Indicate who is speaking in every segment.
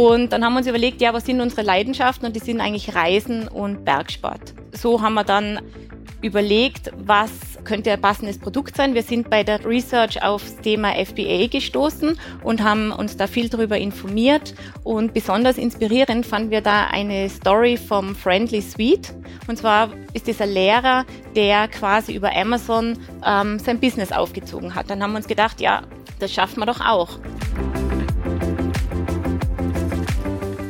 Speaker 1: Und dann haben wir uns überlegt, ja, was sind unsere Leidenschaften? Und die sind eigentlich Reisen und Bergsport. So haben wir dann überlegt, was könnte ein passendes Produkt sein. Wir sind bei der Research aufs Thema FBA gestoßen und haben uns da viel darüber informiert. Und besonders inspirierend fanden wir da eine Story vom Friendly Suite. Und zwar ist dieser Lehrer, der quasi über Amazon ähm, sein Business aufgezogen hat. Dann haben wir uns gedacht, ja, das schaffen wir doch auch.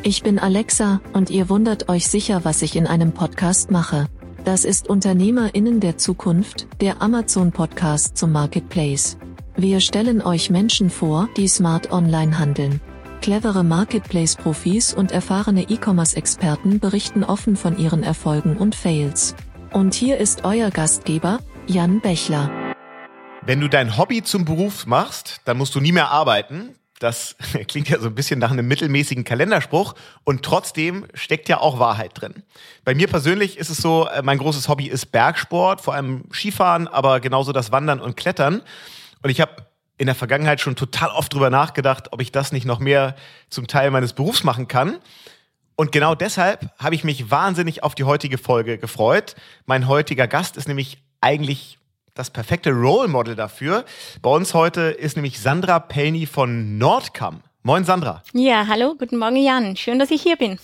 Speaker 2: Ich bin Alexa und ihr wundert euch sicher, was ich in einem Podcast mache. Das ist Unternehmerinnen der Zukunft, der Amazon Podcast zum Marketplace. Wir stellen euch Menschen vor, die smart online handeln. Clevere Marketplace-Profis und erfahrene E-Commerce-Experten berichten offen von ihren Erfolgen und Fails. Und hier ist euer Gastgeber, Jan Bechler.
Speaker 3: Wenn du dein Hobby zum Beruf machst, dann musst du nie mehr arbeiten. Das klingt ja so ein bisschen nach einem mittelmäßigen Kalenderspruch und trotzdem steckt ja auch Wahrheit drin. Bei mir persönlich ist es so, äh, mein großes Hobby ist Bergsport, vor allem Skifahren, aber genauso das Wandern und Klettern. Und ich habe in der Vergangenheit schon total oft drüber nachgedacht, ob ich das nicht noch mehr zum Teil meines Berufs machen kann. Und genau deshalb habe ich mich wahnsinnig auf die heutige Folge gefreut. Mein heutiger Gast ist nämlich eigentlich das perfekte Role Model dafür. Bei uns heute ist nämlich Sandra Pelny von Nordcam. Moin Sandra.
Speaker 1: Ja, hallo, guten Morgen Jan. Schön, dass ich hier bin.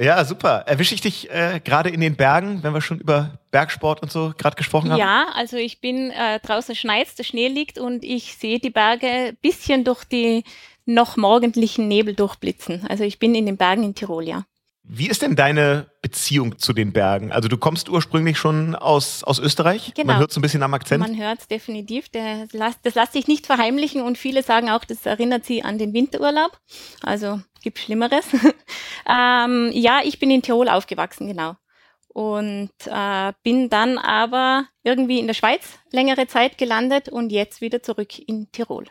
Speaker 3: Ja, super. Erwische ich dich äh, gerade in den Bergen, wenn wir schon über Bergsport und so gerade gesprochen haben?
Speaker 1: Ja, also ich bin äh, draußen schneit, der Schnee liegt und ich sehe die Berge ein bisschen durch die noch morgendlichen Nebel durchblitzen. Also ich bin in den Bergen in Tirol, ja.
Speaker 3: Wie ist denn deine Beziehung zu den Bergen? Also du kommst ursprünglich schon aus, aus Österreich.
Speaker 1: Genau.
Speaker 3: Man hört es ein bisschen am Akzent.
Speaker 1: Man hört es definitiv. Der, das lässt sich nicht verheimlichen und viele sagen auch, das erinnert sie an den Winterurlaub. Also gibt Schlimmeres. ähm, ja, ich bin in Tirol aufgewachsen, genau. Und äh, bin dann aber irgendwie in der Schweiz längere Zeit gelandet und jetzt wieder zurück in Tirol.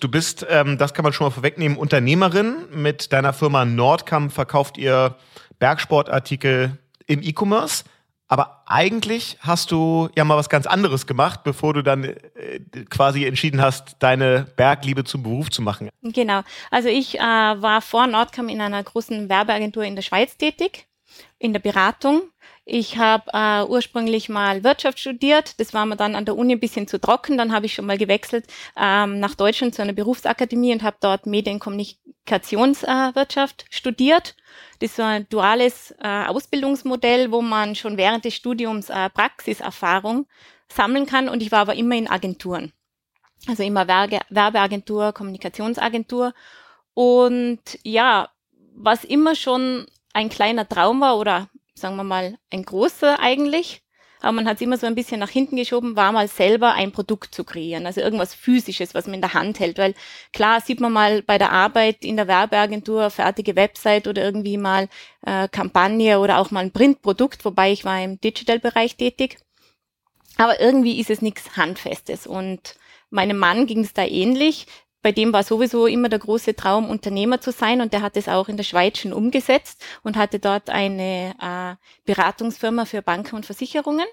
Speaker 3: Du bist, ähm, das kann man schon mal vorwegnehmen, Unternehmerin. Mit deiner Firma Nordkamp verkauft ihr Bergsportartikel im E-Commerce. Aber eigentlich hast du ja mal was ganz anderes gemacht, bevor du dann äh, quasi entschieden hast, deine Bergliebe zum Beruf zu machen.
Speaker 1: Genau. Also ich äh, war vor Nordcam in einer großen Werbeagentur in der Schweiz tätig, in der Beratung ich habe äh, ursprünglich mal Wirtschaft studiert. Das war mir dann an der Uni ein bisschen zu trocken. Dann habe ich schon mal gewechselt ähm, nach Deutschland zu einer Berufsakademie und habe dort Medienkommunikationswirtschaft äh, studiert. Das war ein duales äh, Ausbildungsmodell, wo man schon während des Studiums äh, Praxiserfahrung sammeln kann. Und ich war aber immer in Agenturen. Also immer Werbe Werbeagentur, Kommunikationsagentur. Und ja, was immer schon ein kleiner Traum war oder sagen wir mal, ein großer eigentlich. Aber man hat es immer so ein bisschen nach hinten geschoben, war mal selber ein Produkt zu kreieren, also irgendwas Physisches, was man in der Hand hält. Weil klar sieht man mal bei der Arbeit in der Werbeagentur fertige Website oder irgendwie mal äh, Kampagne oder auch mal ein Printprodukt, wobei ich war im Digital-Bereich tätig. Aber irgendwie ist es nichts Handfestes. Und meinem Mann ging es da ähnlich bei dem war sowieso immer der große Traum, Unternehmer zu sein und der hat es auch in der Schweiz schon umgesetzt und hatte dort eine äh, Beratungsfirma für Banken und Versicherungen.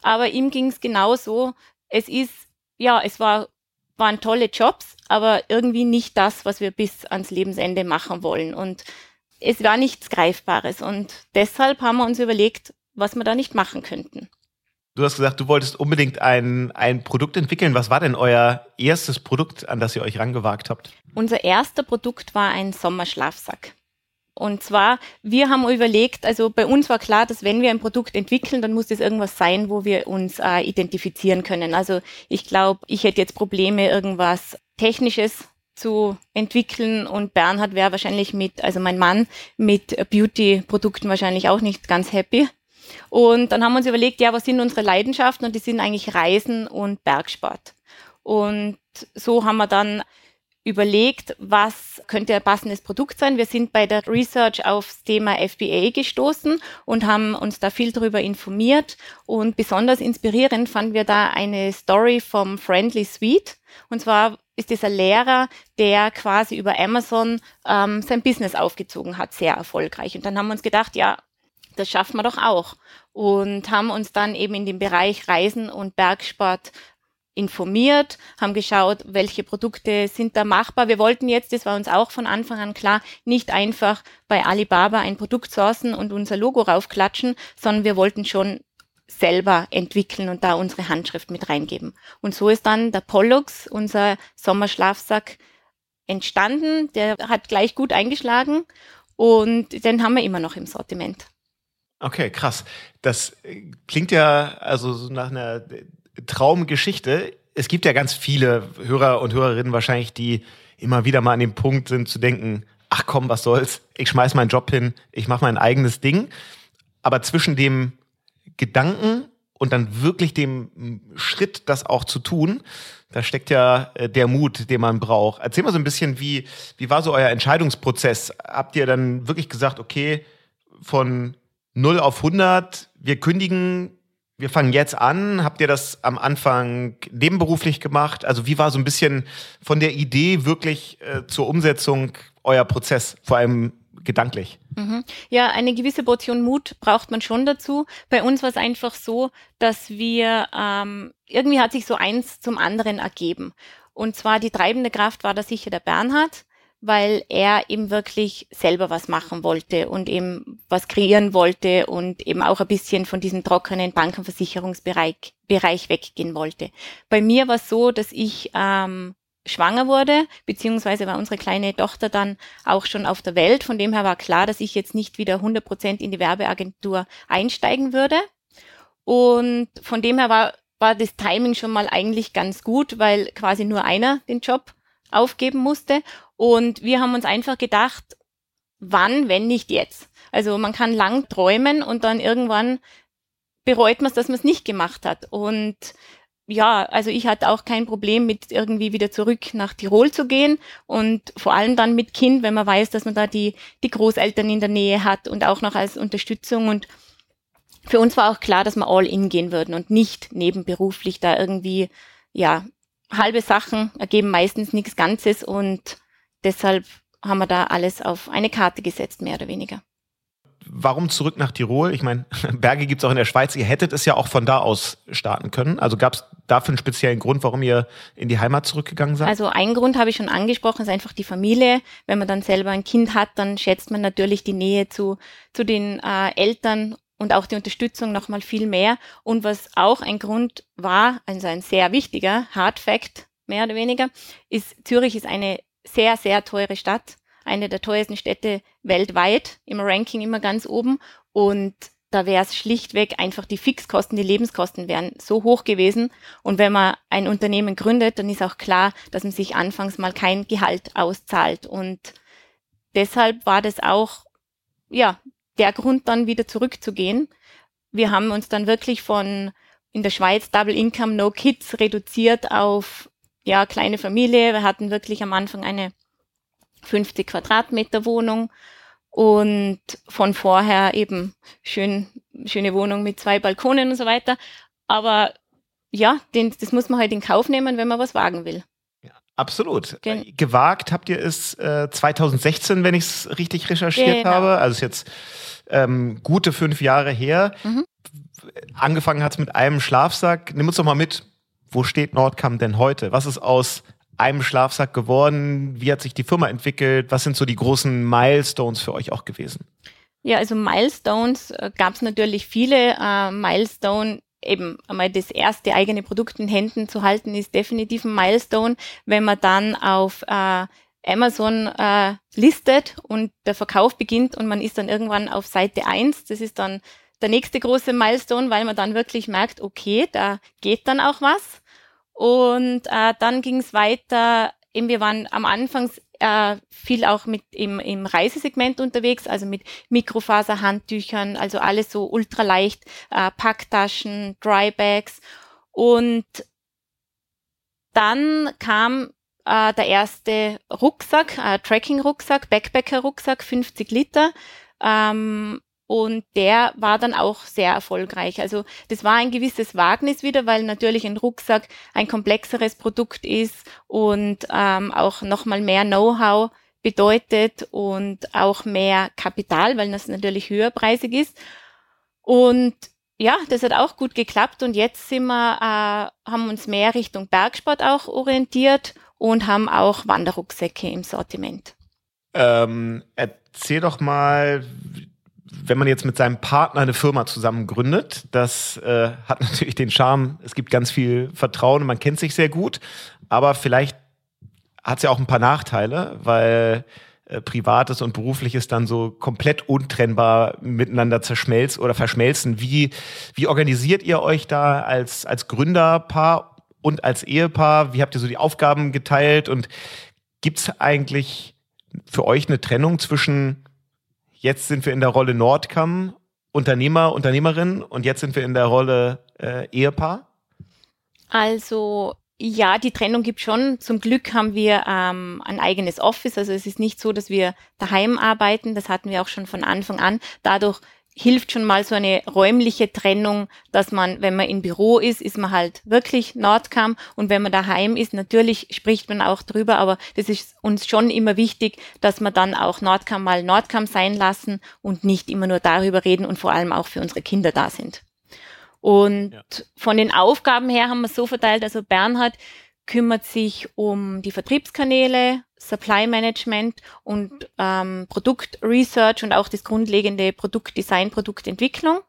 Speaker 1: Aber ihm ging es genauso. Es ist, ja, es war, waren tolle Jobs, aber irgendwie nicht das, was wir bis ans Lebensende machen wollen. Und es war nichts Greifbares. Und deshalb haben wir uns überlegt, was wir da nicht machen könnten.
Speaker 3: Du hast gesagt, du wolltest unbedingt ein, ein Produkt entwickeln. Was war denn euer erstes Produkt, an das ihr euch rangewagt habt?
Speaker 1: Unser erster Produkt war ein Sommerschlafsack. Und zwar, wir haben überlegt, also bei uns war klar, dass wenn wir ein Produkt entwickeln, dann muss das irgendwas sein, wo wir uns äh, identifizieren können. Also ich glaube, ich hätte jetzt Probleme, irgendwas Technisches zu entwickeln und Bernhard wäre wahrscheinlich mit, also mein Mann, mit Beauty-Produkten wahrscheinlich auch nicht ganz happy. Und dann haben wir uns überlegt, ja, was sind unsere Leidenschaften? Und die sind eigentlich Reisen und Bergsport. Und so haben wir dann überlegt, was könnte ein passendes Produkt sein. Wir sind bei der Research aufs Thema FBA gestoßen und haben uns da viel darüber informiert. Und besonders inspirierend fanden wir da eine Story vom Friendly Suite. Und zwar ist dieser Lehrer, der quasi über Amazon ähm, sein Business aufgezogen hat, sehr erfolgreich. Und dann haben wir uns gedacht, ja, das schaffen wir doch auch. Und haben uns dann eben in dem Bereich Reisen und Bergsport informiert, haben geschaut, welche Produkte sind da machbar. Wir wollten jetzt, das war uns auch von Anfang an klar, nicht einfach bei Alibaba ein Produkt sourcen und unser Logo raufklatschen, sondern wir wollten schon selber entwickeln und da unsere Handschrift mit reingeben. Und so ist dann der Pollux, unser Sommerschlafsack, entstanden. Der hat gleich gut eingeschlagen und den haben wir immer noch im Sortiment.
Speaker 3: Okay, krass. Das klingt ja also so nach einer Traumgeschichte. Es gibt ja ganz viele Hörer und Hörerinnen wahrscheinlich, die immer wieder mal an dem Punkt sind zu denken, ach komm, was soll's, ich schmeiß meinen Job hin, ich mache mein eigenes Ding. Aber zwischen dem Gedanken und dann wirklich dem Schritt, das auch zu tun, da steckt ja äh, der Mut, den man braucht. Erzähl mal so ein bisschen, wie, wie war so euer Entscheidungsprozess? Habt ihr dann wirklich gesagt, okay, von 0 auf 100, wir kündigen wir fangen jetzt an. Habt ihr das am Anfang nebenberuflich gemacht? Also wie war so ein bisschen von der Idee wirklich äh, zur Umsetzung euer Prozess, vor allem gedanklich?
Speaker 1: Mhm. Ja, eine gewisse Portion Mut braucht man schon dazu. Bei uns war es einfach so, dass wir ähm, irgendwie hat sich so eins zum anderen ergeben. Und zwar die treibende Kraft war da sicher der Bernhard weil er eben wirklich selber was machen wollte und eben was kreieren wollte und eben auch ein bisschen von diesem trockenen Bankenversicherungsbereich Bereich weggehen wollte. Bei mir war es so, dass ich ähm, schwanger wurde, beziehungsweise war unsere kleine Tochter dann auch schon auf der Welt. Von dem her war klar, dass ich jetzt nicht wieder 100 Prozent in die Werbeagentur einsteigen würde. Und von dem her war, war das Timing schon mal eigentlich ganz gut, weil quasi nur einer den Job aufgeben musste. Und wir haben uns einfach gedacht, wann, wenn nicht jetzt? Also man kann lang träumen und dann irgendwann bereut man es, dass man es nicht gemacht hat. Und ja, also ich hatte auch kein Problem mit irgendwie wieder zurück nach Tirol zu gehen und vor allem dann mit Kind, wenn man weiß, dass man da die, die Großeltern in der Nähe hat und auch noch als Unterstützung und für uns war auch klar, dass wir all in gehen würden und nicht nebenberuflich da irgendwie, ja, halbe Sachen ergeben meistens nichts Ganzes und deshalb haben wir da alles auf eine Karte gesetzt, mehr oder weniger.
Speaker 3: Warum zurück nach Tirol? Ich meine, Berge gibt es auch in der Schweiz. Ihr hättet es ja auch von da aus starten können. Also gab es dafür einen speziellen Grund, warum ihr in die Heimat zurückgegangen seid?
Speaker 1: Also ein Grund habe ich schon angesprochen, ist einfach die Familie. Wenn man dann selber ein Kind hat, dann schätzt man natürlich die Nähe zu, zu den äh, Eltern und auch die Unterstützung nochmal viel mehr. Und was auch ein Grund war, also ein sehr wichtiger Hard Fact, mehr oder weniger, ist Zürich ist eine sehr, sehr teure Stadt, eine der teuersten Städte weltweit, im Ranking immer ganz oben. Und da wäre es schlichtweg einfach die Fixkosten, die Lebenskosten wären so hoch gewesen. Und wenn man ein Unternehmen gründet, dann ist auch klar, dass man sich anfangs mal kein Gehalt auszahlt. Und deshalb war das auch, ja, der Grund dann wieder zurückzugehen. Wir haben uns dann wirklich von in der Schweiz Double Income No Kids reduziert auf ja, kleine Familie. Wir hatten wirklich am Anfang eine 50 Quadratmeter Wohnung und von vorher eben schön, schöne Wohnung mit zwei Balkonen und so weiter. Aber ja, den, das muss man halt in Kauf nehmen, wenn man was wagen will.
Speaker 3: Absolut. Gen äh, Gewagt habt ihr es äh, 2016, wenn ich es richtig recherchiert genau. habe. Also ist jetzt ähm, gute fünf Jahre her. Mhm. Angefangen hat es mit einem Schlafsack. Nimm uns doch mal mit, wo steht Nordcam denn heute? Was ist aus einem Schlafsack geworden? Wie hat sich die Firma entwickelt? Was sind so die großen Milestones für euch auch gewesen?
Speaker 1: Ja, also Milestones äh, gab es natürlich viele. Äh, Milestone eben einmal das erste eigene Produkt in Händen zu halten, ist definitiv ein Milestone. Wenn man dann auf äh, Amazon äh, listet und der Verkauf beginnt und man ist dann irgendwann auf Seite eins, das ist dann der nächste große Milestone, weil man dann wirklich merkt, okay, da geht dann auch was. Und äh, dann ging es weiter, eben wir waren am Anfang äh, viel auch mit im, im Reisesegment unterwegs, also mit Mikrofaserhandtüchern, also alles so ultraleicht, äh, Packtaschen, Drybags. Und dann kam äh, der erste Rucksack, äh, Tracking-Rucksack, Backpacker-Rucksack, 50 Liter. Ähm, und der war dann auch sehr erfolgreich. Also das war ein gewisses Wagnis wieder, weil natürlich ein Rucksack ein komplexeres Produkt ist und ähm, auch nochmal mehr Know-how bedeutet und auch mehr Kapital, weil das natürlich höherpreisig ist. Und ja, das hat auch gut geklappt und jetzt sind wir, äh, haben uns mehr Richtung Bergsport auch orientiert und haben auch Wanderrucksäcke im Sortiment.
Speaker 3: Ähm, erzähl doch mal, wenn man jetzt mit seinem Partner eine Firma zusammen gründet, das äh, hat natürlich den Charme, es gibt ganz viel Vertrauen und man kennt sich sehr gut, aber vielleicht hat es ja auch ein paar Nachteile, weil äh, Privates und Berufliches dann so komplett untrennbar miteinander zerschmelzt oder verschmelzen. Wie, wie organisiert ihr euch da als, als Gründerpaar und als Ehepaar? Wie habt ihr so die Aufgaben geteilt? Und gibt es eigentlich für euch eine Trennung zwischen jetzt sind wir in der Rolle Nordkamm, Unternehmer, Unternehmerin und jetzt sind wir in der Rolle äh, Ehepaar?
Speaker 1: Also ja, die Trennung gibt schon. Zum Glück haben wir ähm, ein eigenes Office. Also es ist nicht so, dass wir daheim arbeiten. Das hatten wir auch schon von Anfang an. Dadurch hilft schon mal so eine räumliche Trennung, dass man, wenn man im Büro ist, ist man halt wirklich Nordcam und wenn man daheim ist, natürlich spricht man auch drüber, aber das ist uns schon immer wichtig, dass wir dann auch Nordcam mal Nordcam sein lassen und nicht immer nur darüber reden und vor allem auch für unsere Kinder da sind. Und ja. von den Aufgaben her haben wir es so verteilt, also Bernhard kümmert sich um die Vertriebskanäle, Supply Management und ähm, Produktresearch und auch das grundlegende Produktdesign, Produktentwicklung.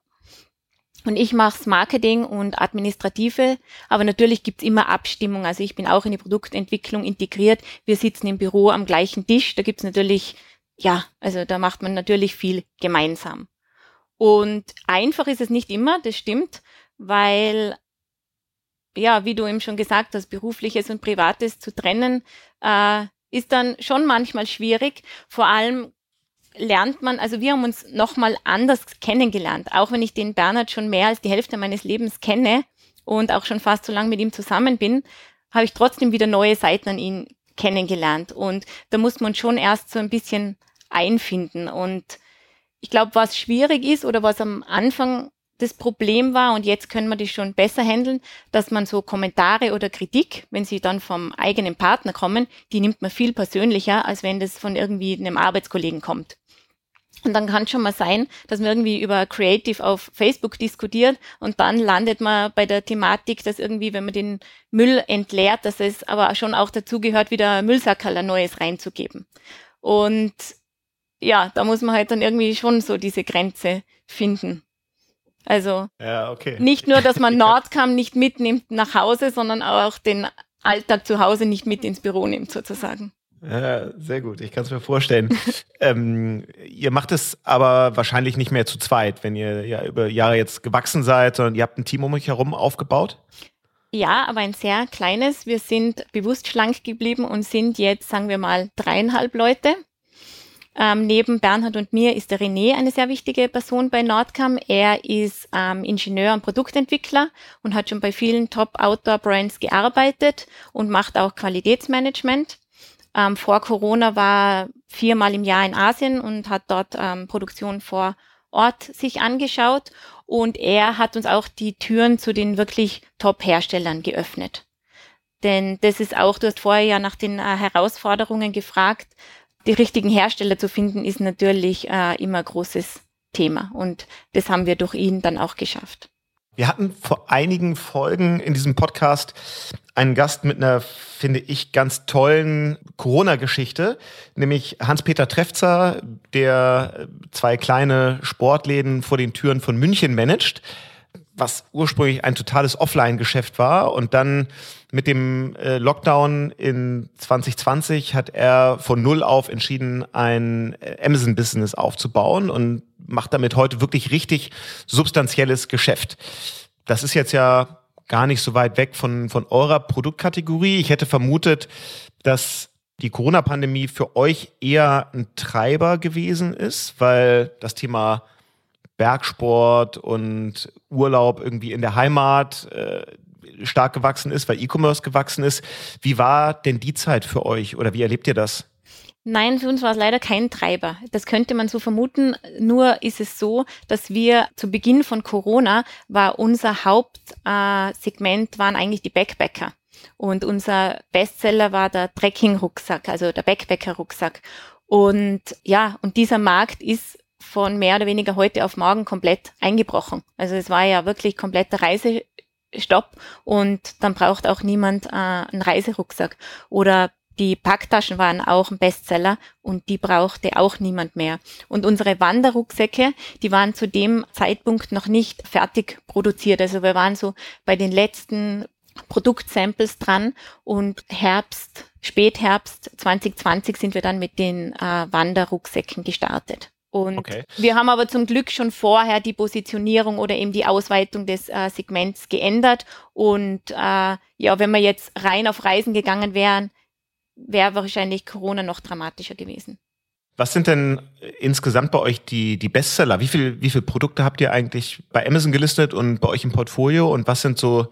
Speaker 1: Und ich mache Marketing und Administrative, aber natürlich gibt's immer Abstimmung. Also ich bin auch in die Produktentwicklung integriert. Wir sitzen im Büro am gleichen Tisch. Da gibt's natürlich, ja, also da macht man natürlich viel gemeinsam. Und einfach ist es nicht immer, das stimmt, weil, ja, wie du eben schon gesagt hast, berufliches und privates zu trennen, äh, ist dann schon manchmal schwierig. Vor allem lernt man, also wir haben uns nochmal anders kennengelernt. Auch wenn ich den Bernhard schon mehr als die Hälfte meines Lebens kenne und auch schon fast so lange mit ihm zusammen bin, habe ich trotzdem wieder neue Seiten an ihn kennengelernt. Und da muss man schon erst so ein bisschen einfinden. Und ich glaube, was schwierig ist oder was am Anfang das Problem war und jetzt können wir das schon besser handeln, dass man so Kommentare oder Kritik, wenn sie dann vom eigenen Partner kommen, die nimmt man viel persönlicher, als wenn das von irgendwie einem Arbeitskollegen kommt. Und dann kann schon mal sein, dass man irgendwie über Creative auf Facebook diskutiert und dann landet man bei der Thematik, dass irgendwie, wenn man den Müll entleert, dass es aber schon auch dazu gehört, wieder Müllsackerl ein neues reinzugeben. Und ja, da muss man halt dann irgendwie schon so diese Grenze finden. Also
Speaker 3: ja, okay.
Speaker 1: nicht nur, dass man Nordcam nicht mitnimmt nach Hause, sondern auch den Alltag zu Hause nicht mit ins Büro nimmt, sozusagen.
Speaker 3: Ja, sehr gut. Ich kann es mir vorstellen. ähm, ihr macht es aber wahrscheinlich nicht mehr zu zweit, wenn ihr ja über Jahre jetzt gewachsen seid, sondern ihr habt ein Team um euch herum aufgebaut.
Speaker 1: Ja, aber ein sehr kleines. Wir sind bewusst schlank geblieben und sind jetzt, sagen wir mal, dreieinhalb Leute. Ähm, neben Bernhard und mir ist der René eine sehr wichtige Person bei Nordcam. Er ist ähm, Ingenieur und Produktentwickler und hat schon bei vielen Top-Outdoor-Brands gearbeitet und macht auch Qualitätsmanagement. Ähm, vor Corona war viermal im Jahr in Asien und hat dort ähm, Produktion vor Ort sich angeschaut. Und er hat uns auch die Türen zu den wirklich Top-Herstellern geöffnet. Denn das ist auch, du hast vorher ja nach den äh, Herausforderungen gefragt, die richtigen Hersteller zu finden, ist natürlich äh, immer großes Thema. Und das haben wir durch ihn dann auch geschafft.
Speaker 3: Wir hatten vor einigen Folgen in diesem Podcast einen Gast mit einer, finde ich, ganz tollen Corona-Geschichte, nämlich Hans-Peter Trefzer, der zwei kleine Sportläden vor den Türen von München managt was ursprünglich ein totales Offline-Geschäft war. Und dann mit dem äh, Lockdown in 2020 hat er von null auf entschieden, ein äh, Amazon-Business aufzubauen und macht damit heute wirklich richtig substanzielles Geschäft. Das ist jetzt ja gar nicht so weit weg von, von eurer Produktkategorie. Ich hätte vermutet, dass die Corona-Pandemie für euch eher ein Treiber gewesen ist, weil das Thema Bergsport und Urlaub irgendwie in der Heimat äh, stark gewachsen ist, weil E-Commerce gewachsen ist. Wie war denn die Zeit für euch oder wie erlebt ihr das?
Speaker 1: Nein, für uns war es leider kein Treiber. Das könnte man so vermuten. Nur ist es so, dass wir zu Beginn von Corona war unser Hauptsegment äh, waren eigentlich die Backpacker. Und unser Bestseller war der Trekking-Rucksack, also der Backpacker-Rucksack. Und ja, und dieser Markt ist von mehr oder weniger heute auf morgen komplett eingebrochen. Also es war ja wirklich kompletter Reisestopp und dann braucht auch niemand äh, einen Reiserucksack. Oder die Packtaschen waren auch ein Bestseller und die brauchte auch niemand mehr. Und unsere Wanderrucksäcke, die waren zu dem Zeitpunkt noch nicht fertig produziert. Also wir waren so bei den letzten Produktsamples dran und Herbst, Spätherbst 2020 sind wir dann mit den äh, Wanderrucksäcken gestartet. Und okay. wir haben aber zum Glück schon vorher die Positionierung oder eben die Ausweitung des äh, Segments geändert. Und äh, ja, wenn wir jetzt rein auf Reisen gegangen wären, wäre wahrscheinlich Corona noch dramatischer gewesen.
Speaker 3: Was sind denn insgesamt bei euch die, die Bestseller? Wie viel, wie viele Produkte habt ihr eigentlich bei Amazon gelistet und bei euch im Portfolio? Und was sind so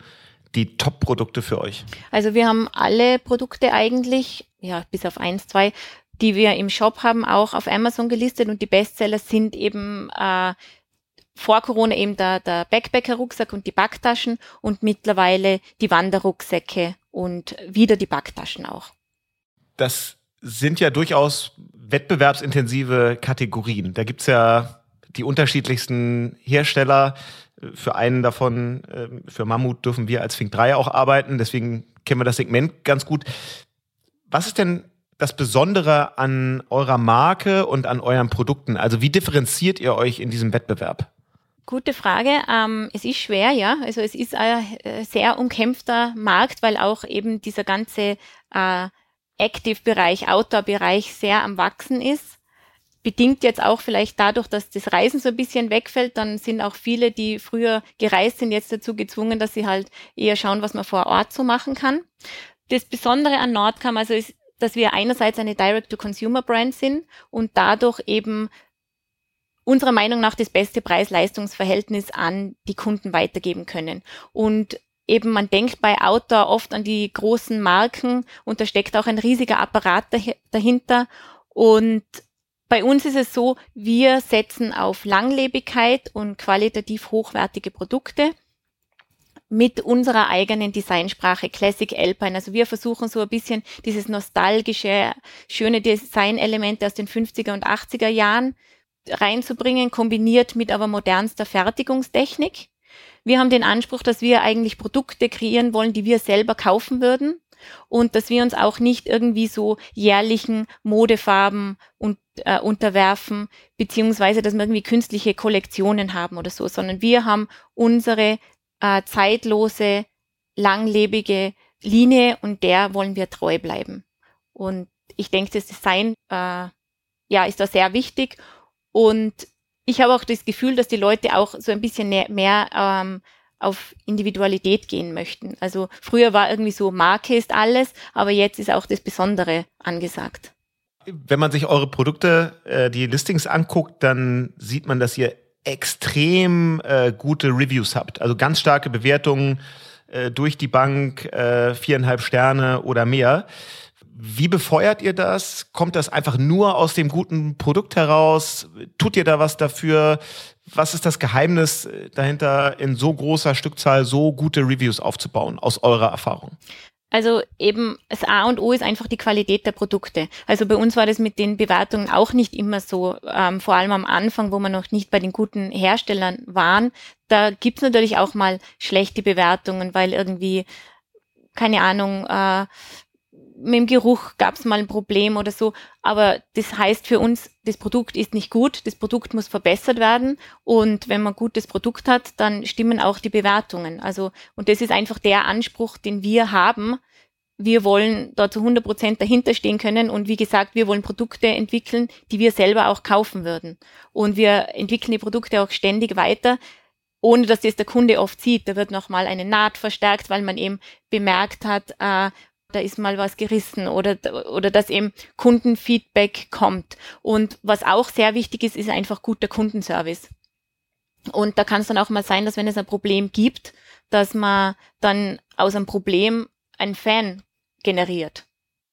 Speaker 3: die Top-Produkte für euch?
Speaker 1: Also wir haben alle Produkte eigentlich, ja, bis auf eins, zwei, die wir im Shop haben, auch auf Amazon gelistet und die Bestseller sind eben äh, vor Corona eben der, der Backpacker-Rucksack und die Backtaschen und mittlerweile die Wanderrucksäcke und wieder die Backtaschen auch.
Speaker 3: Das sind ja durchaus wettbewerbsintensive Kategorien. Da gibt's ja die unterschiedlichsten Hersteller. Für einen davon, ähm, für Mammut, dürfen wir als Fink 3 auch arbeiten. Deswegen kennen wir das Segment ganz gut. Was ist denn das Besondere an eurer Marke und an euren Produkten? Also wie differenziert ihr euch in diesem Wettbewerb?
Speaker 1: Gute Frage. Ähm, es ist schwer, ja. Also es ist ein äh, sehr umkämpfter Markt, weil auch eben dieser ganze äh, Active-Bereich, Outdoor-Bereich sehr am Wachsen ist. Bedingt jetzt auch vielleicht dadurch, dass das Reisen so ein bisschen wegfällt, dann sind auch viele, die früher gereist sind, jetzt dazu gezwungen, dass sie halt eher schauen, was man vor Ort so machen kann. Das Besondere an Nordcam also ist, dass wir einerseits eine Direct-to-Consumer-Brand sind und dadurch eben unserer Meinung nach das beste Preis-Leistungs-Verhältnis an die Kunden weitergeben können. Und eben man denkt bei Outdoor oft an die großen Marken und da steckt auch ein riesiger Apparat dahinter. Und bei uns ist es so, wir setzen auf Langlebigkeit und qualitativ hochwertige Produkte mit unserer eigenen Designsprache Classic Alpine. Also wir versuchen so ein bisschen dieses nostalgische, schöne Designelemente aus den 50er und 80er Jahren reinzubringen, kombiniert mit aber modernster Fertigungstechnik. Wir haben den Anspruch, dass wir eigentlich Produkte kreieren wollen, die wir selber kaufen würden und dass wir uns auch nicht irgendwie so jährlichen Modefarben und, äh, unterwerfen, beziehungsweise dass wir irgendwie künstliche Kollektionen haben oder so, sondern wir haben unsere äh, zeitlose, langlebige Linie und der wollen wir treu bleiben. Und ich denke, das Design äh, ja, ist da sehr wichtig. Und ich habe auch das Gefühl, dass die Leute auch so ein bisschen mehr, ähm, auf Individualität gehen möchten. Also früher war irgendwie so, Marke ist alles, aber jetzt ist auch das Besondere angesagt.
Speaker 3: Wenn man sich eure Produkte, äh, die Listings anguckt, dann sieht man, dass ihr extrem äh, gute Reviews habt. Also ganz starke Bewertungen äh, durch die Bank, äh, viereinhalb Sterne oder mehr. Wie befeuert ihr das? Kommt das einfach nur aus dem guten Produkt heraus? Tut ihr da was dafür? Was ist das Geheimnis äh, dahinter, in so großer Stückzahl so gute Reviews aufzubauen, aus eurer Erfahrung?
Speaker 1: Also eben das A und O ist einfach die Qualität der Produkte. Also bei uns war das mit den Bewertungen auch nicht immer so, ähm, vor allem am Anfang, wo wir noch nicht bei den guten Herstellern waren. Da gibt's natürlich auch mal schlechte Bewertungen, weil irgendwie, keine Ahnung, äh, mit dem Geruch gab es mal ein Problem oder so. Aber das heißt für uns, das Produkt ist nicht gut, das Produkt muss verbessert werden. Und wenn man gutes Produkt hat, dann stimmen auch die Bewertungen. Also, und das ist einfach der Anspruch, den wir haben. Wir wollen da zu 100 Prozent dahinter stehen können. Und wie gesagt, wir wollen Produkte entwickeln, die wir selber auch kaufen würden. Und wir entwickeln die Produkte auch ständig weiter, ohne dass das der Kunde oft sieht. Da wird nochmal eine Naht verstärkt, weil man eben bemerkt hat, äh, da ist mal was gerissen oder, oder dass eben Kundenfeedback kommt. Und was auch sehr wichtig ist, ist einfach guter Kundenservice. Und da kann es dann auch mal sein, dass wenn es ein Problem gibt, dass man dann aus einem Problem einen Fan generiert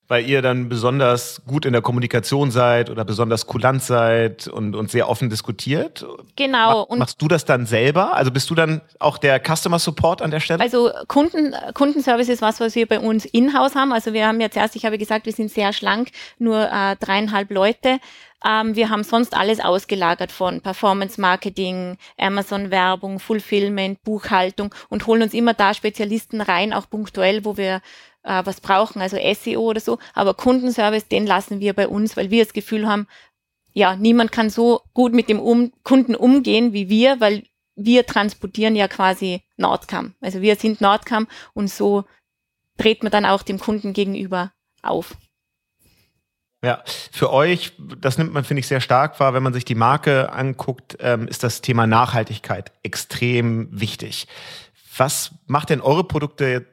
Speaker 3: weil ihr dann besonders gut in der Kommunikation seid oder besonders kulant seid und, und sehr offen diskutiert.
Speaker 1: Genau.
Speaker 3: Mach, machst du das dann selber? Also bist du dann auch der Customer Support an der Stelle?
Speaker 1: Also Kunden, Kundenservice ist was, was wir bei uns in-house haben. Also wir haben jetzt erst, ich habe gesagt, wir sind sehr schlank, nur äh, dreieinhalb Leute. Ähm, wir haben sonst alles ausgelagert von Performance Marketing, Amazon Werbung, Fulfillment, Buchhaltung und holen uns immer da Spezialisten rein, auch punktuell, wo wir äh, was brauchen, also SEO oder so. Aber Kundenservice, den lassen wir bei uns, weil wir das Gefühl haben, ja, niemand kann so gut mit dem um Kunden umgehen wie wir, weil wir transportieren ja quasi Nordcam. Also wir sind Nordcam und so dreht man dann auch dem Kunden gegenüber auf.
Speaker 3: Ja, für euch, das nimmt man, finde ich, sehr stark wahr, wenn man sich die Marke anguckt, ähm, ist das Thema Nachhaltigkeit extrem wichtig. Was macht denn eure Produkte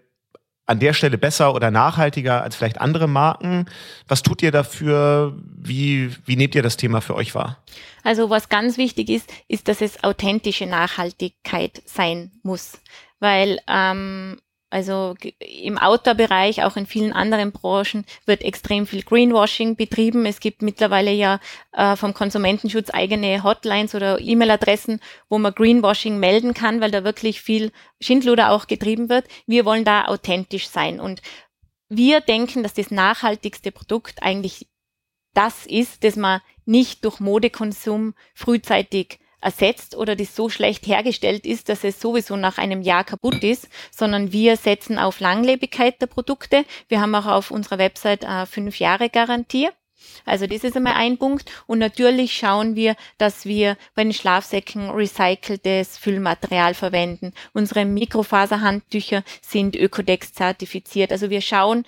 Speaker 3: an der Stelle besser oder nachhaltiger als vielleicht andere Marken? Was tut ihr dafür? Wie, wie nehmt ihr das Thema für euch wahr?
Speaker 1: Also was ganz wichtig ist, ist, dass es authentische Nachhaltigkeit sein muss. Weil ähm, also im Outdoor-Bereich, auch in vielen anderen Branchen, wird extrem viel Greenwashing betrieben. Es gibt mittlerweile ja äh, vom Konsumentenschutz eigene Hotlines oder E-Mail-Adressen, wo man Greenwashing melden kann, weil da wirklich viel Schindluder auch getrieben wird. Wir wollen da authentisch sein und wir denken, dass das nachhaltigste Produkt eigentlich das ist, dass man nicht durch Modekonsum frühzeitig ersetzt oder das so schlecht hergestellt ist, dass es sowieso nach einem Jahr kaputt ist, sondern wir setzen auf Langlebigkeit der Produkte. Wir haben auch auf unserer Website eine fünf Jahre Garantie. Also das ist einmal ein Punkt. Und natürlich schauen wir, dass wir bei den Schlafsäcken recyceltes Füllmaterial verwenden. Unsere Mikrofaserhandtücher sind Ökodex zertifiziert. Also wir schauen,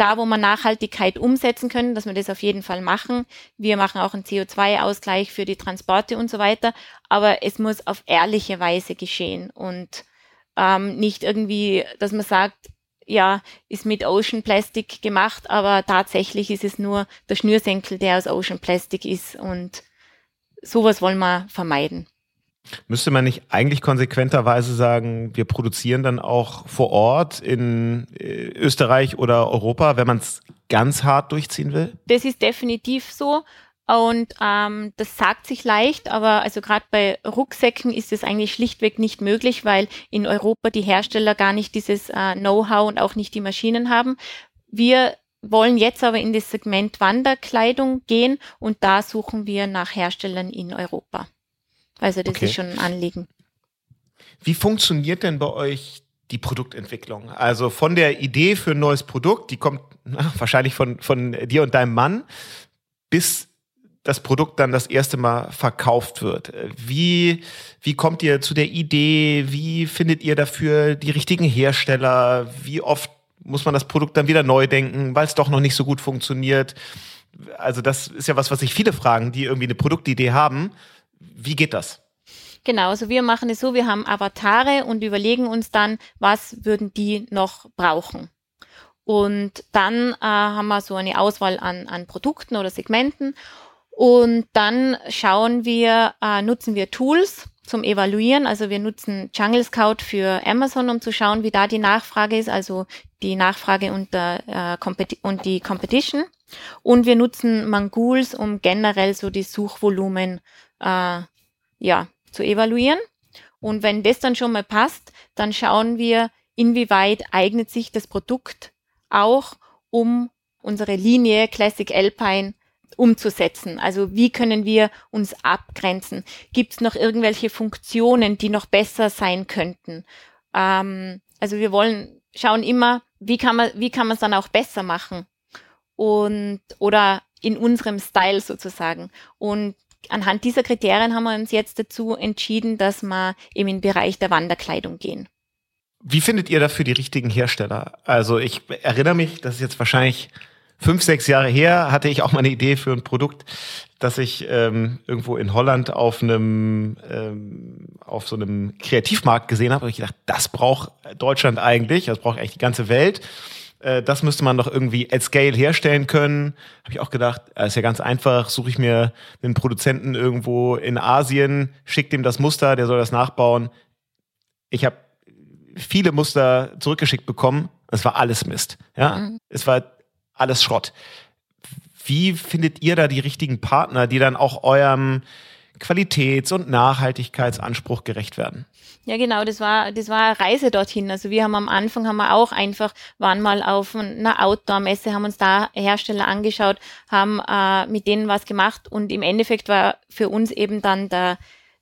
Speaker 1: da, wo man Nachhaltigkeit umsetzen können, dass wir das auf jeden Fall machen. Wir machen auch einen CO2-Ausgleich für die Transporte und so weiter. Aber es muss auf ehrliche Weise geschehen und ähm, nicht irgendwie, dass man sagt, ja, ist mit Ocean Plastic gemacht, aber tatsächlich ist es nur der Schnürsenkel, der aus Ocean Plastic ist und sowas wollen wir vermeiden.
Speaker 3: Müsste man nicht eigentlich konsequenterweise sagen, wir produzieren dann auch vor Ort in äh, Österreich oder Europa, wenn man es ganz hart durchziehen will?
Speaker 1: Das ist definitiv so. Und ähm, das sagt sich leicht, aber also gerade bei Rucksäcken ist es eigentlich schlichtweg nicht möglich, weil in Europa die Hersteller gar nicht dieses äh, Know-how und auch nicht die Maschinen haben. Wir wollen jetzt aber in das Segment Wanderkleidung gehen und da suchen wir nach Herstellern in Europa. Also das okay. ist schon ein Anliegen.
Speaker 3: Wie funktioniert denn bei euch die Produktentwicklung? Also von der Idee für ein neues Produkt, die kommt na, wahrscheinlich von, von dir und deinem Mann, bis das Produkt dann das erste Mal verkauft wird. Wie, wie kommt ihr zu der Idee? Wie findet ihr dafür die richtigen Hersteller? Wie oft muss man das Produkt dann wieder neu denken, weil es doch noch nicht so gut funktioniert? Also das ist ja was, was sich viele fragen, die irgendwie eine Produktidee haben. Wie geht das?
Speaker 1: Genau, also wir machen es so, wir haben Avatare und überlegen uns dann, was würden die noch brauchen. Und dann äh, haben wir so eine Auswahl an, an Produkten oder Segmenten. Und dann schauen wir, äh, nutzen wir Tools zum Evaluieren. Also wir nutzen Jungle Scout für Amazon, um zu schauen, wie da die Nachfrage ist, also die Nachfrage und, äh, und die Competition. Und wir nutzen Mangools, um generell so die Suchvolumen äh, ja, zu evaluieren. Und wenn das dann schon mal passt, dann schauen wir, inwieweit eignet sich das Produkt auch, um unsere Linie Classic Alpine umzusetzen. Also wie können wir uns abgrenzen? Gibt es noch irgendwelche Funktionen, die noch besser sein könnten? Ähm, also wir wollen schauen immer, wie kann man wie kann man es dann auch besser machen und oder in unserem Style sozusagen. Und anhand dieser Kriterien haben wir uns jetzt dazu entschieden, dass wir eben den Bereich der Wanderkleidung gehen.
Speaker 3: Wie findet ihr dafür die richtigen Hersteller? Also ich erinnere mich, das ist jetzt wahrscheinlich fünf, sechs Jahre her, hatte ich auch mal eine Idee für ein Produkt, das ich ähm, irgendwo in Holland auf einem ähm, auf so einem Kreativmarkt gesehen habe. Und ich dachte, das braucht Deutschland eigentlich, das braucht eigentlich die ganze Welt. Äh, das müsste man doch irgendwie at scale herstellen können. Habe ich auch gedacht, äh, ist ja ganz einfach, suche ich mir einen Produzenten irgendwo in Asien, schicke dem das Muster, der soll das nachbauen. Ich habe viele Muster zurückgeschickt bekommen. Es war alles Mist. Ja, mhm. es war alles Schrott. Wie findet ihr da die richtigen Partner, die dann auch eurem Qualitäts- und Nachhaltigkeitsanspruch gerecht werden.
Speaker 1: Ja, genau, das war, das war eine Reise dorthin. Also wir haben am Anfang haben wir auch einfach, waren mal auf einer Outdoor-Messe, haben uns da Hersteller angeschaut, haben äh, mit denen was gemacht und im Endeffekt war für uns eben dann der,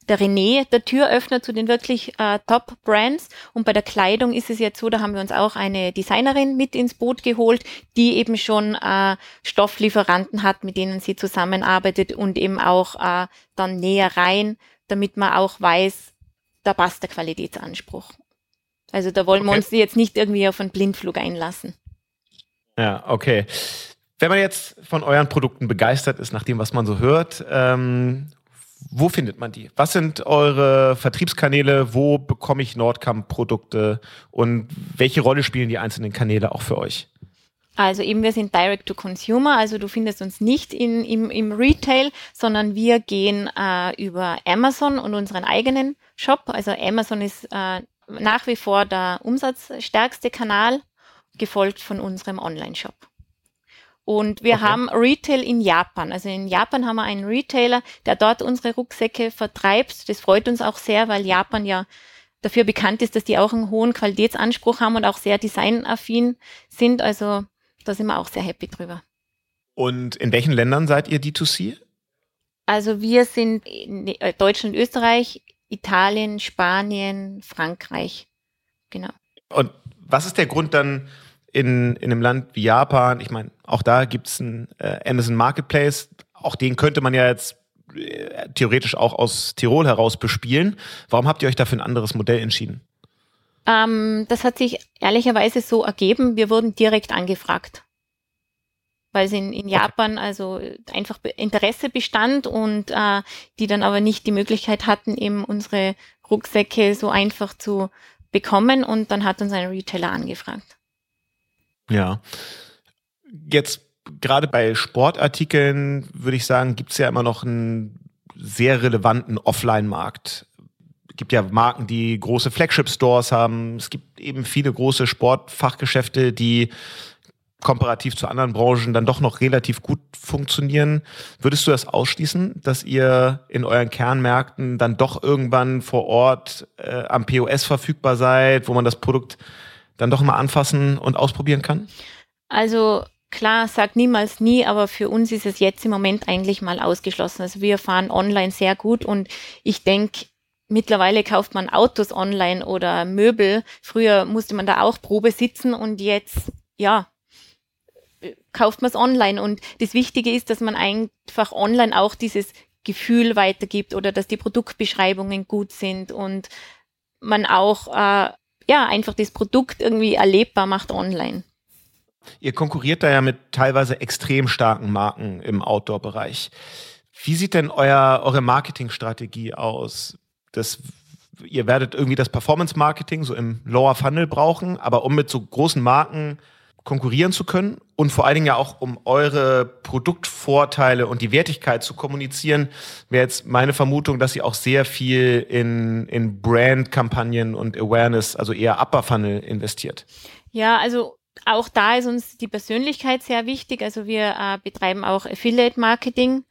Speaker 1: der René der Türöffner zu den wirklich äh, Top-Brands. Und bei der Kleidung ist es jetzt so, da haben wir uns auch eine Designerin mit ins Boot geholt, die eben schon äh, Stofflieferanten hat, mit denen sie zusammenarbeitet und eben auch äh, dann näher rein, damit man auch weiß, da passt der Qualitätsanspruch. Also da wollen okay. wir uns jetzt nicht irgendwie auf einen Blindflug einlassen.
Speaker 3: Ja, okay. Wenn man jetzt von euren Produkten begeistert ist, nach dem, was man so hört, ähm, wo findet man die? Was sind eure Vertriebskanäle? Wo bekomme ich Nordkamp-Produkte? Und welche Rolle spielen die einzelnen Kanäle auch für euch?
Speaker 1: Also eben, wir sind Direct to Consumer, also du findest uns nicht in, im, im Retail, sondern wir gehen äh, über Amazon und unseren eigenen Shop. Also Amazon ist äh, nach wie vor der umsatzstärkste Kanal, gefolgt von unserem Online-Shop. Und wir okay. haben Retail in Japan. Also in Japan haben wir einen Retailer, der dort unsere Rucksäcke vertreibt. Das freut uns auch sehr, weil Japan ja dafür bekannt ist, dass die auch einen hohen Qualitätsanspruch haben und auch sehr designaffin sind. Also da sind wir auch sehr happy drüber.
Speaker 3: Und in welchen Ländern seid ihr D2C?
Speaker 1: Also wir sind in äh, Deutschland, Österreich, Italien, Spanien, Frankreich. Genau.
Speaker 3: Und was ist der Grund dann in, in einem Land wie Japan? Ich meine, auch da gibt es einen äh, Amazon Marketplace. Auch den könnte man ja jetzt äh, theoretisch auch aus Tirol heraus bespielen. Warum habt ihr euch dafür ein anderes Modell entschieden?
Speaker 1: Ähm, das hat sich ehrlicherweise so ergeben. Wir wurden direkt angefragt, weil es in, in Japan also einfach Interesse bestand und äh, die dann aber nicht die Möglichkeit hatten, eben unsere Rucksäcke so einfach zu bekommen. Und dann hat uns ein Retailer angefragt.
Speaker 3: Ja. Jetzt gerade bei Sportartikeln würde ich sagen, gibt es ja immer noch einen sehr relevanten Offline-Markt gibt ja Marken, die große Flagship-Stores haben. Es gibt eben viele große Sportfachgeschäfte, die komparativ zu anderen Branchen dann doch noch relativ gut funktionieren. Würdest du das ausschließen, dass ihr in euren Kernmärkten dann doch irgendwann vor Ort äh, am POS verfügbar seid, wo man das Produkt dann doch mal anfassen und ausprobieren kann?
Speaker 1: Also klar, sag niemals nie, aber für uns ist es jetzt im Moment eigentlich mal ausgeschlossen. Also wir fahren online sehr gut und ich denke, Mittlerweile kauft man Autos online oder Möbel. Früher musste man da auch Probe sitzen und jetzt, ja, kauft man es online. Und das Wichtige ist, dass man einfach online auch dieses Gefühl weitergibt oder dass die Produktbeschreibungen gut sind und man auch, äh, ja, einfach das Produkt irgendwie erlebbar macht online.
Speaker 3: Ihr konkurriert da ja mit teilweise extrem starken Marken im Outdoor-Bereich. Wie sieht denn euer, eure Marketingstrategie aus? das, ihr werdet irgendwie das Performance-Marketing so im Lower Funnel brauchen, aber um mit so großen Marken konkurrieren zu können und vor allen Dingen ja auch um eure Produktvorteile und die Wertigkeit zu kommunizieren, wäre jetzt meine Vermutung, dass ihr auch sehr viel in, in Brand-Kampagnen und Awareness, also eher Upper Funnel investiert.
Speaker 1: Ja, also auch da ist uns die Persönlichkeit sehr wichtig. Also wir äh, betreiben auch Affiliate Marketing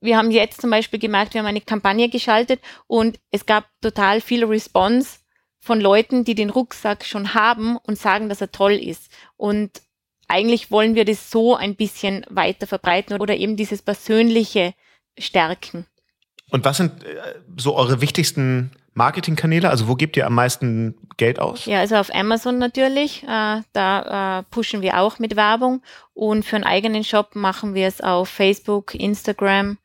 Speaker 1: wir haben jetzt zum Beispiel gemerkt, wir haben eine Kampagne geschaltet und es gab total viel Response von Leuten, die den Rucksack schon haben und sagen, dass er toll ist. Und eigentlich wollen wir das so ein bisschen weiter verbreiten oder eben dieses persönliche stärken.
Speaker 3: Und was sind äh, so eure wichtigsten Marketingkanäle? Also wo gebt ihr am meisten Geld aus?
Speaker 1: Ja, also auf Amazon natürlich. Äh, da äh, pushen wir auch mit Werbung. Und für einen eigenen Shop machen wir es auf Facebook, Instagram,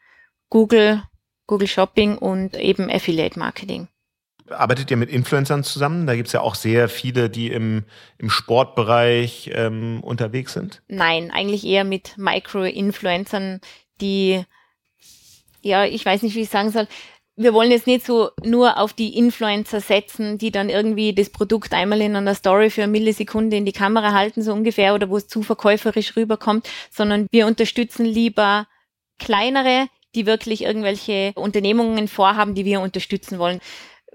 Speaker 1: Google, Google Shopping und eben Affiliate Marketing.
Speaker 3: Arbeitet ihr mit Influencern zusammen? Da gibt es ja auch sehr viele, die im, im Sportbereich ähm, unterwegs sind.
Speaker 1: Nein, eigentlich eher mit Micro-Influencern, die, ja, ich weiß nicht, wie ich sagen soll. Wir wollen jetzt nicht so nur auf die Influencer setzen, die dann irgendwie das Produkt einmal in einer Story für eine Millisekunde in die Kamera halten, so ungefähr, oder wo es zu verkäuferisch rüberkommt, sondern wir unterstützen lieber kleinere, die wirklich irgendwelche Unternehmungen vorhaben, die wir unterstützen wollen.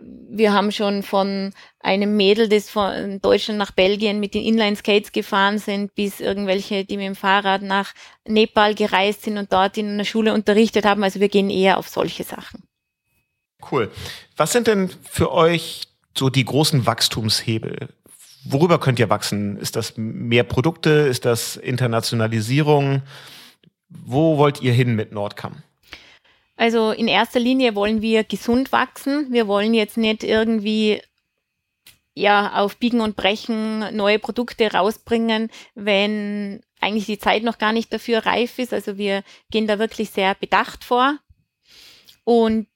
Speaker 1: Wir haben schon von einem Mädel, das von Deutschland nach Belgien mit den Inline-Skates gefahren sind, bis irgendwelche, die mit dem Fahrrad nach Nepal gereist sind und dort in einer Schule unterrichtet haben. Also wir gehen eher auf solche Sachen.
Speaker 3: Cool. Was sind denn für euch so die großen Wachstumshebel? Worüber könnt ihr wachsen? Ist das mehr Produkte? Ist das Internationalisierung? Wo wollt ihr hin mit Nordcam?
Speaker 1: Also in erster Linie wollen wir gesund wachsen. Wir wollen jetzt nicht irgendwie ja auf Biegen und Brechen neue Produkte rausbringen, wenn eigentlich die Zeit noch gar nicht dafür reif ist. Also wir gehen da wirklich sehr bedacht vor. Und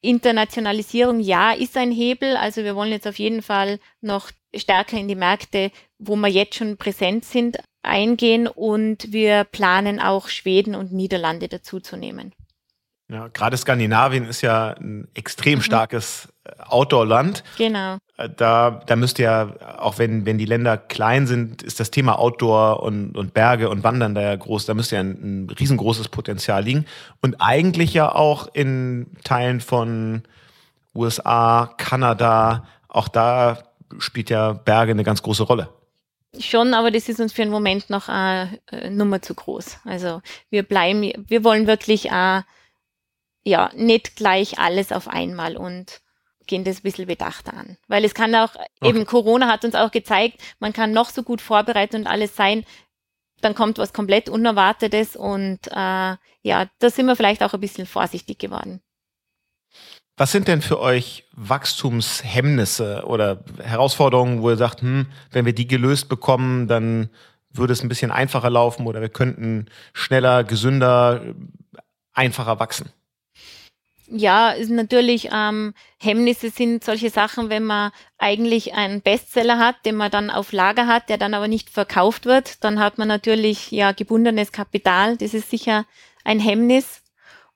Speaker 1: Internationalisierung, ja, ist ein Hebel. Also wir wollen jetzt auf jeden Fall noch stärker in die Märkte, wo wir jetzt schon präsent sind, eingehen und wir planen auch Schweden und Niederlande dazuzunehmen.
Speaker 3: Ja, gerade Skandinavien ist ja ein extrem mhm. starkes äh, Outdoor-Land.
Speaker 1: Genau.
Speaker 3: Äh, da, da müsste ja, auch wenn, wenn die Länder klein sind, ist das Thema Outdoor und, und Berge und Wandern da ja groß. Da müsste ja ein, ein riesengroßes Potenzial liegen. Und eigentlich ja auch in Teilen von USA, Kanada, auch da spielt ja Berge eine ganz große Rolle.
Speaker 1: Schon, aber das ist uns für einen Moment noch eine Nummer zu groß. Also wir bleiben, wir wollen wirklich äh, ja, nicht gleich alles auf einmal und gehen das ein bisschen bedachter an. Weil es kann auch, okay. eben Corona hat uns auch gezeigt, man kann noch so gut vorbereitet und alles sein, dann kommt was komplett Unerwartetes und äh, ja, da sind wir vielleicht auch ein bisschen vorsichtig geworden.
Speaker 3: Was sind denn für euch Wachstumshemmnisse oder Herausforderungen, wo ihr sagt, hm, wenn wir die gelöst bekommen, dann würde es ein bisschen einfacher laufen oder wir könnten schneller, gesünder, einfacher wachsen?
Speaker 1: Ja, ist natürlich ähm, Hemmnisse sind solche Sachen, wenn man eigentlich einen Bestseller hat, den man dann auf Lager hat, der dann aber nicht verkauft wird, dann hat man natürlich ja gebundenes Kapital. Das ist sicher ein Hemmnis.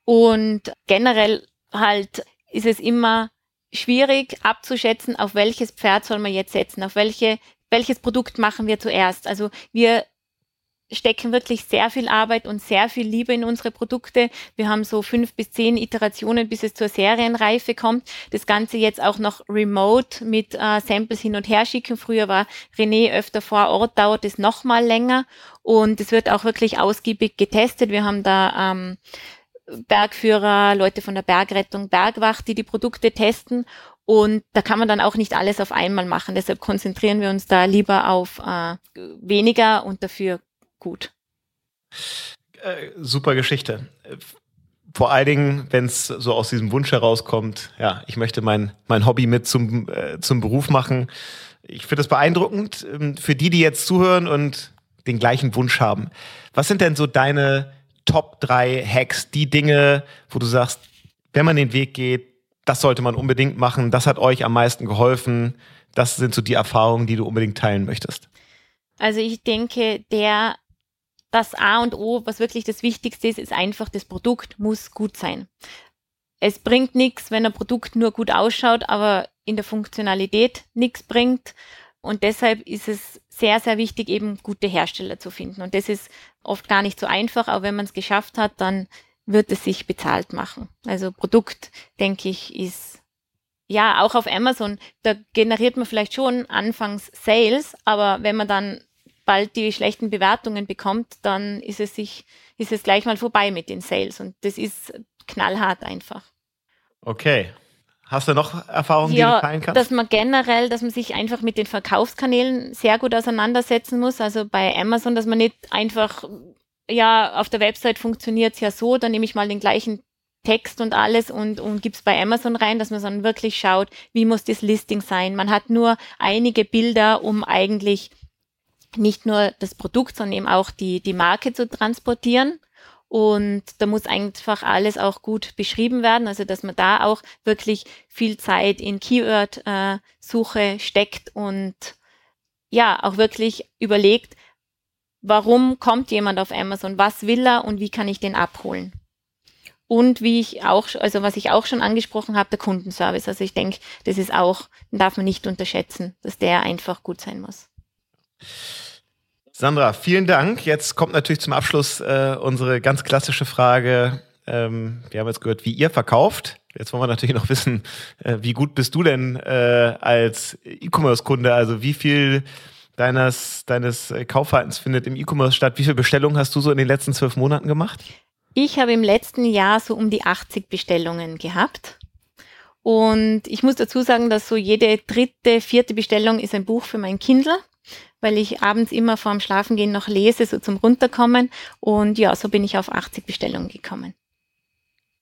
Speaker 1: Und generell halt ist es immer schwierig abzuschätzen, auf welches Pferd soll man jetzt setzen, auf welche welches Produkt machen wir zuerst. Also wir stecken wirklich sehr viel Arbeit und sehr viel Liebe in unsere Produkte. Wir haben so fünf bis zehn Iterationen, bis es zur Serienreife kommt. Das Ganze jetzt auch noch remote mit äh, Samples hin und her schicken. Früher war René öfter vor Ort, dauert es noch mal länger und es wird auch wirklich ausgiebig getestet. Wir haben da ähm, Bergführer, Leute von der Bergrettung, Bergwacht, die die Produkte testen und da kann man dann auch nicht alles auf einmal machen. Deshalb konzentrieren wir uns da lieber auf äh, weniger und dafür gut.
Speaker 3: Äh, super Geschichte. Vor allen Dingen, wenn es so aus diesem Wunsch herauskommt, ja, ich möchte mein, mein Hobby mit zum, äh, zum Beruf machen. Ich finde das beeindruckend. Ähm, für die, die jetzt zuhören und den gleichen Wunsch haben. Was sind denn so deine Top 3 Hacks, die Dinge, wo du sagst, wenn man den Weg geht, das sollte man unbedingt machen, das hat euch am meisten geholfen, das sind so die Erfahrungen, die du unbedingt teilen möchtest?
Speaker 1: Also ich denke, der das A und O, was wirklich das Wichtigste ist, ist einfach, das Produkt muss gut sein. Es bringt nichts, wenn ein Produkt nur gut ausschaut, aber in der Funktionalität nichts bringt. Und deshalb ist es sehr, sehr wichtig, eben gute Hersteller zu finden. Und das ist oft gar nicht so einfach, aber wenn man es geschafft hat, dann wird es sich bezahlt machen. Also Produkt, denke ich, ist ja auch auf Amazon, da generiert man vielleicht schon anfangs Sales, aber wenn man dann bald die schlechten Bewertungen bekommt, dann ist es sich, ist es gleich mal vorbei mit den Sales. Und das ist knallhart einfach.
Speaker 3: Okay. Hast du noch Erfahrungen,
Speaker 1: ja,
Speaker 3: die du teilen kannst?
Speaker 1: Dass man generell, dass man sich einfach mit den Verkaufskanälen sehr gut auseinandersetzen muss. Also bei Amazon, dass man nicht einfach, ja, auf der Website funktioniert es ja so, dann nehme ich mal den gleichen Text und alles und, und gibt's bei Amazon rein, dass man dann wirklich schaut, wie muss das Listing sein. Man hat nur einige Bilder, um eigentlich nicht nur das Produkt, sondern eben auch die, die Marke zu transportieren. Und da muss einfach alles auch gut beschrieben werden, also dass man da auch wirklich viel Zeit in Keyword-Suche steckt und ja, auch wirklich überlegt, warum kommt jemand auf Amazon, was will er und wie kann ich den abholen. Und wie ich auch, also was ich auch schon angesprochen habe, der Kundenservice. Also ich denke, das ist auch, darf man nicht unterschätzen, dass der einfach gut sein muss.
Speaker 3: Sandra, vielen Dank. Jetzt kommt natürlich zum Abschluss äh, unsere ganz klassische Frage. Ähm, wir haben jetzt gehört, wie ihr verkauft. Jetzt wollen wir natürlich noch wissen, äh, wie gut bist du denn äh, als E-Commerce-Kunde? Also wie viel deines, deines Kaufverhaltens findet im E-Commerce statt? Wie viele Bestellungen hast du so in den letzten zwölf Monaten gemacht?
Speaker 1: Ich habe im letzten Jahr so um die 80 Bestellungen gehabt. Und ich muss dazu sagen, dass so jede dritte, vierte Bestellung ist ein Buch für mein Kindle, weil ich abends immer vorm Schlafengehen noch lese, so zum Runterkommen. Und ja, so bin ich auf 80 Bestellungen gekommen.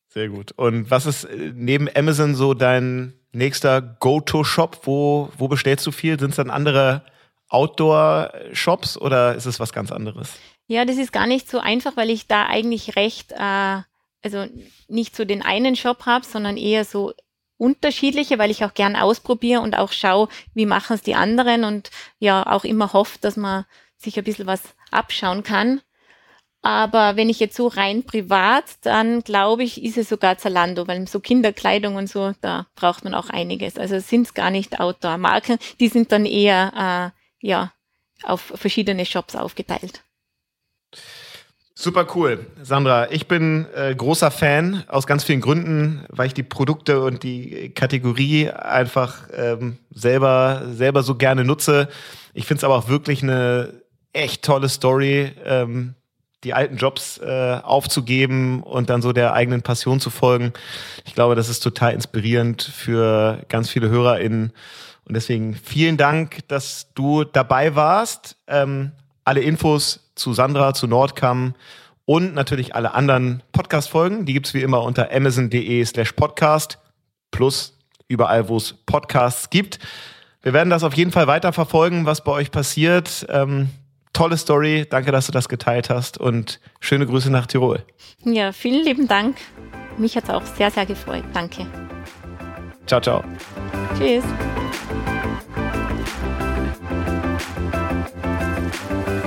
Speaker 3: Sehr gut. Und was ist äh, neben Amazon so dein nächster Go-To-Shop? Wo, wo bestellst du viel? Sind es dann andere Outdoor-Shops oder ist es was ganz anderes?
Speaker 1: Ja, das ist gar nicht so einfach, weil ich da eigentlich recht, äh, also nicht so den einen Shop habe, sondern eher so unterschiedliche, weil ich auch gern ausprobiere und auch schaue, wie machen es die anderen und ja auch immer hoffe, dass man sich ein bisschen was abschauen kann. Aber wenn ich jetzt so rein privat, dann glaube ich, ist es sogar Zalando, weil so Kinderkleidung und so, da braucht man auch einiges. Also sind es gar nicht Outdoor-Marken, die sind dann eher äh, ja auf verschiedene Shops aufgeteilt.
Speaker 3: Super cool, Sandra. Ich bin äh, großer Fan aus ganz vielen Gründen, weil ich die Produkte und die Kategorie einfach ähm, selber selber so gerne nutze. Ich finde es aber auch wirklich eine echt tolle Story. Ähm, die alten Jobs äh, aufzugeben und dann so der eigenen Passion zu folgen. Ich glaube, das ist total inspirierend für ganz viele HörerInnen. Und deswegen vielen Dank, dass du dabei warst. Ähm, alle Infos zu Sandra, zu Nordcam und natürlich alle anderen Podcast-Folgen, die gibt's wie immer unter amazon.de slash podcast plus überall, wo es Podcasts gibt. Wir werden das auf jeden Fall weiter verfolgen, was bei euch passiert. Ähm, tolle Story. Danke, dass du das geteilt hast und schöne Grüße nach Tirol.
Speaker 1: Ja, vielen lieben Dank. Mich hat es auch sehr, sehr gefreut. Danke.
Speaker 3: Ciao, ciao.
Speaker 1: Tschüss.